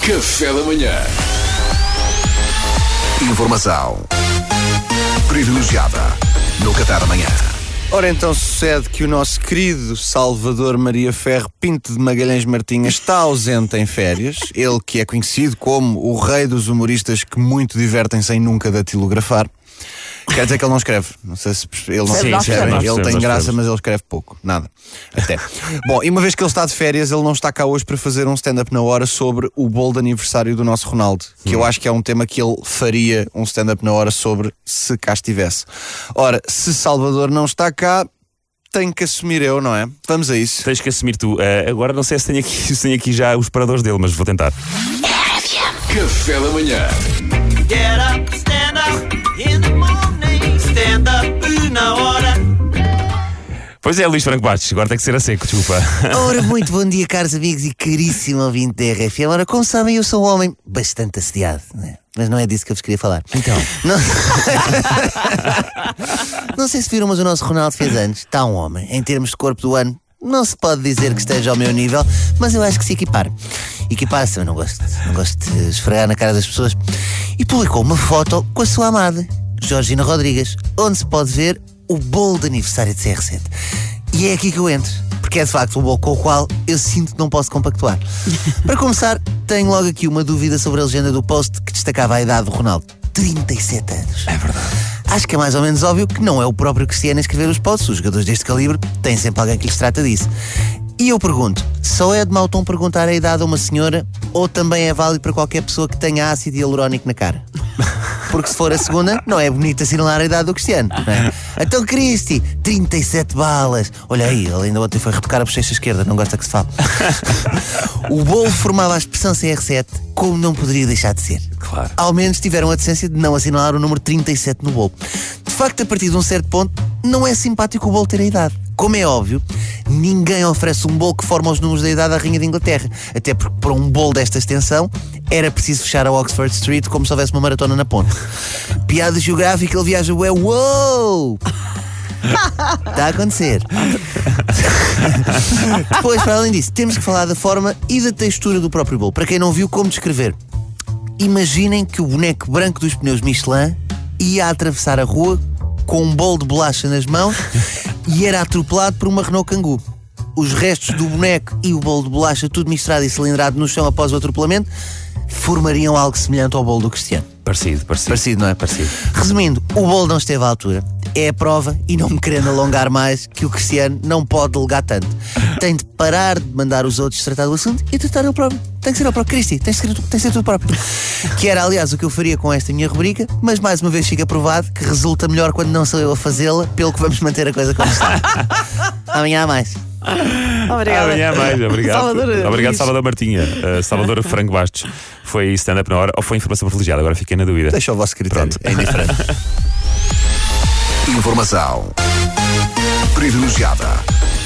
Café da manhã. Informação privilegiada no Qatar amanhã. Ora então sucede que o nosso querido Salvador Maria Ferro Pinto de Magalhães Martinha está ausente em férias. Ele que é conhecido como o rei dos humoristas que muito divertem sem nunca datilografar. Quer dizer que ele não escreve. Não sei se ele não Sim, percebemos, Ele tem graça, mas ele escreve pouco. Nada. Até. Bom, e uma vez que ele está de férias, ele não está cá hoje para fazer um stand-up na hora sobre o bolo de aniversário do nosso Ronaldo. Que eu acho que é um tema que ele faria um stand-up na hora sobre se cá estivesse. Ora, se Salvador não está cá, tenho que assumir eu, não é? Vamos a isso. Tens que assumir tu. Eh, agora não sei se tenho, aqui, se tenho aqui já os paradores dele, mas vou tentar. Café da manhã. Get up, stand up in the morning. Stand up na hora. Pois é, Luís Franco Bastos, agora tem que ser a seco, desculpa. Ora, muito bom dia, caros amigos e caríssimo ouvinte da RFM. Ora, como sabem, eu sou um homem bastante assediado, né? mas não é disso que eu vos queria falar. Então. Não... não sei se viram, mas o nosso Ronaldo fez anos. Está um homem. Em termos de corpo do ano, não se pode dizer que esteja ao meu nível, mas eu acho que se equipar. Equipar-se, eu não gosto, não gosto de esfregar na cara das pessoas. E publicou uma foto com a sua amada, Georgina Rodrigues, onde se pode ver o bolo de aniversário de CR7. E é aqui que eu entro, porque é de facto um bolo com o qual eu sinto que não posso compactuar. Para começar, tenho logo aqui uma dúvida sobre a legenda do post que destacava a idade do Ronaldo. 37 anos. É verdade. Acho que é mais ou menos óbvio que não é o próprio Cristiano a escrever os posts. Os jogadores deste calibre têm sempre alguém que lhes trata disso. E eu pergunto, só é de mau tom perguntar a idade a uma senhora ou também é válido para qualquer pessoa que tenha ácido hialurónico na cara? Porque se for a segunda, não é bonito assinalar a idade do Cristiano. é? Então, Cristi, 37 balas. Olha aí, ele ainda ontem foi retocar a bochecha esquerda, não gosta que se fale. o bolo formava a expressão CR7 como não poderia deixar de ser. Claro. Ao menos tiveram a decência de não assinalar o número 37 no bolo. De facto, a partir de um certo ponto, não é simpático o bolo ter a idade. Como é óbvio, ninguém oferece um bolo que forma os números da idade à Rainha de Inglaterra. Até porque para um bolo desta extensão era preciso fechar a Oxford Street como se houvesse uma maratona na ponte. Piada geográfica, ele viaja ué, uou! Está a acontecer. Depois, para além disso, temos que falar da forma e da textura do próprio bolo. Para quem não viu, como descrever? Imaginem que o boneco branco dos pneus Michelin ia atravessar a rua com um bolo de bolacha nas mãos e era atropelado por uma Renault Kangoo. Os restos do boneco e o bolo de bolacha, tudo misturado e cilindrado no chão após o atropelamento, formariam algo semelhante ao bolo do Cristiano. Parecido, parecido. Parecido, não é? Parecido. Resumindo, o bolo não esteve à altura. É a prova, e não me querendo alongar mais, que o Cristiano não pode delegar tanto. Tem de parar de mandar os outros tratar do assunto e tratar ele próprio. Tem que ser ele próprio. Cristi, tem de ser, tem de ser tudo próprio. Que era, aliás, o que eu faria com esta minha rubrica, mas mais uma vez fica provado que resulta melhor quando não sou eu a fazê-la, pelo que vamos manter a coisa como está. Amanhã há mais. Obrigada. Amanhã mais, obrigado. Salvador, obrigado, Luís. Salvador Martinha. Uh, Salvador Franco Bastos. Foi stand-up na hora ou foi informação privilegiada? Agora fiquei na dúvida. Deixa o vosso critério. Pronto. É indiferente. Informação privilegiada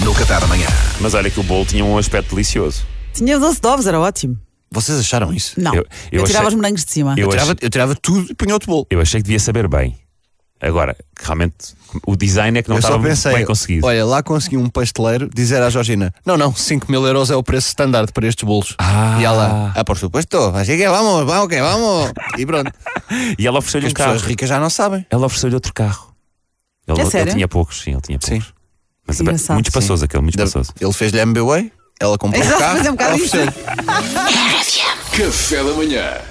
no Qatar amanhã. Mas olha que o bolo tinha um aspecto delicioso. Tinha doce de ovos, era ótimo. Vocês acharam isso? Não. Eu- Eu, eu tirava achei- os morangos de cima. Eu Eu tirava, achei- eu tirava tudo e punha outro bolo. Eu achei que devia saber bem. Agora, realmente o design é que não eu só estava pensei, bem conseguido. olha, lá consegui um pasteleiro dizer à Georgina: Não, não, 5 mil euros é o preço standard para estes bolos. Ah. E ela, ah, por supuesto, assim que vamos, vamos, que vamos. E pronto. E ela ofereceu-lhe As um carro. pessoas ricas já não sabem. Ela ofereceu-lhe outro carro. Ele, É ele tinha poucos, sim, ele tinha poucos. Sim. Mas Que é engraçado. muito espaçoso aquele, muito espaçoso. Ele fez-lhe MBWay, ela comprou o Exato, carro. mas é um bocado ela isso. ofereceu-lhe. Café da manhã.